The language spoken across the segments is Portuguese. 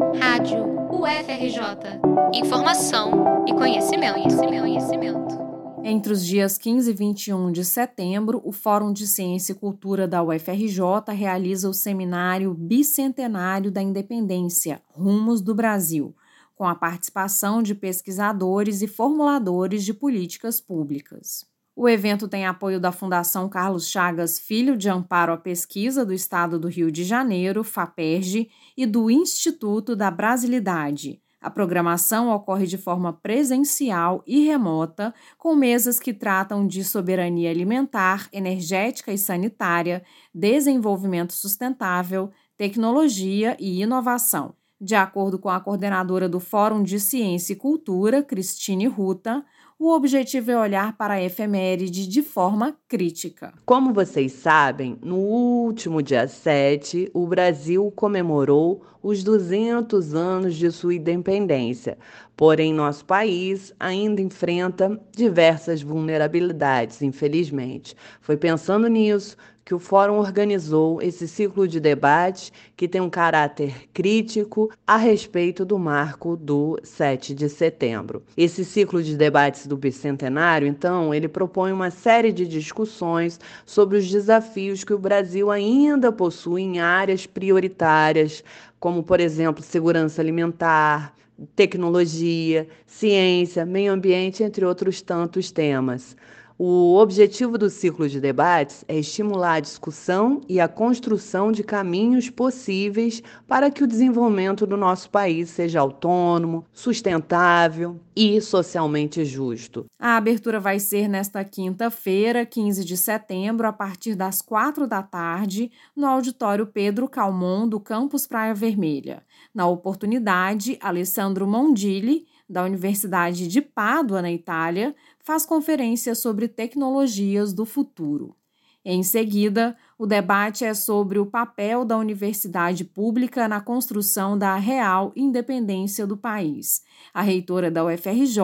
Rádio UFRJ. Informação e conhecimento, conhecimento, conhecimento. Entre os dias 15 e 21 de setembro, o Fórum de Ciência e Cultura da UFRJ realiza o seminário Bicentenário da Independência Rumos do Brasil, com a participação de pesquisadores e formuladores de políticas públicas. O evento tem apoio da Fundação Carlos Chagas Filho de Amparo à Pesquisa do Estado do Rio de Janeiro, FAPERJ, e do Instituto da Brasilidade. A programação ocorre de forma presencial e remota, com mesas que tratam de soberania alimentar, energética e sanitária, desenvolvimento sustentável, tecnologia e inovação. De acordo com a coordenadora do Fórum de Ciência e Cultura, Cristine Ruta, o objetivo é olhar para a efeméride de forma crítica. Como vocês sabem, no último dia 7, o Brasil comemorou os 200 anos de sua independência. Porém, nosso país ainda enfrenta diversas vulnerabilidades, infelizmente. Foi pensando nisso que o Fórum organizou esse ciclo de debate que tem um caráter crítico a respeito do marco do 7 de setembro. Esse ciclo de debates do bicentenário, então, ele propõe uma série de discussões sobre os desafios que o Brasil ainda possui em áreas prioritárias, como, por exemplo, segurança alimentar, tecnologia, ciência, meio ambiente, entre outros tantos temas. O objetivo do ciclo de debates é estimular a discussão e a construção de caminhos possíveis para que o desenvolvimento do nosso país seja autônomo, sustentável e socialmente justo. A abertura vai ser nesta quinta-feira, 15 de setembro, a partir das quatro da tarde, no auditório Pedro Calmon, do Campus Praia Vermelha. Na oportunidade, Alessandro Mondilli da Universidade de Pádua, na Itália, faz conferência sobre tecnologias do futuro. Em seguida, o debate é sobre o papel da universidade pública na construção da real independência do país. A reitora da UFRJ,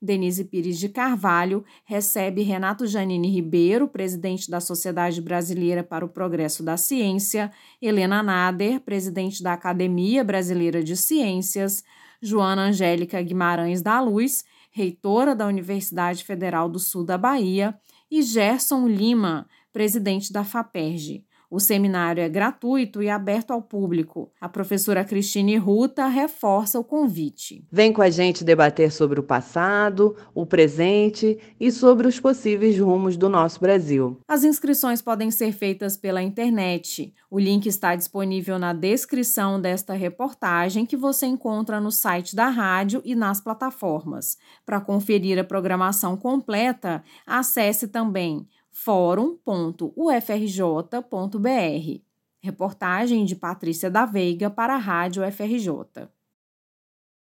Denise Pires de Carvalho, recebe Renato Janine Ribeiro, presidente da Sociedade Brasileira para o Progresso da Ciência, Helena Nader, presidente da Academia Brasileira de Ciências, Joana Angélica Guimarães da Luz, reitora da Universidade Federal do Sul da Bahia, e Gerson Lima, presidente da FAPERJ. O seminário é gratuito e aberto ao público. A professora Cristine Ruta reforça o convite. Vem com a gente debater sobre o passado, o presente e sobre os possíveis rumos do nosso Brasil. As inscrições podem ser feitas pela internet. O link está disponível na descrição desta reportagem que você encontra no site da rádio e nas plataformas. Para conferir a programação completa, acesse também fórum.ufrj.br. Reportagem de Patrícia da Veiga para a Rádio FRJ.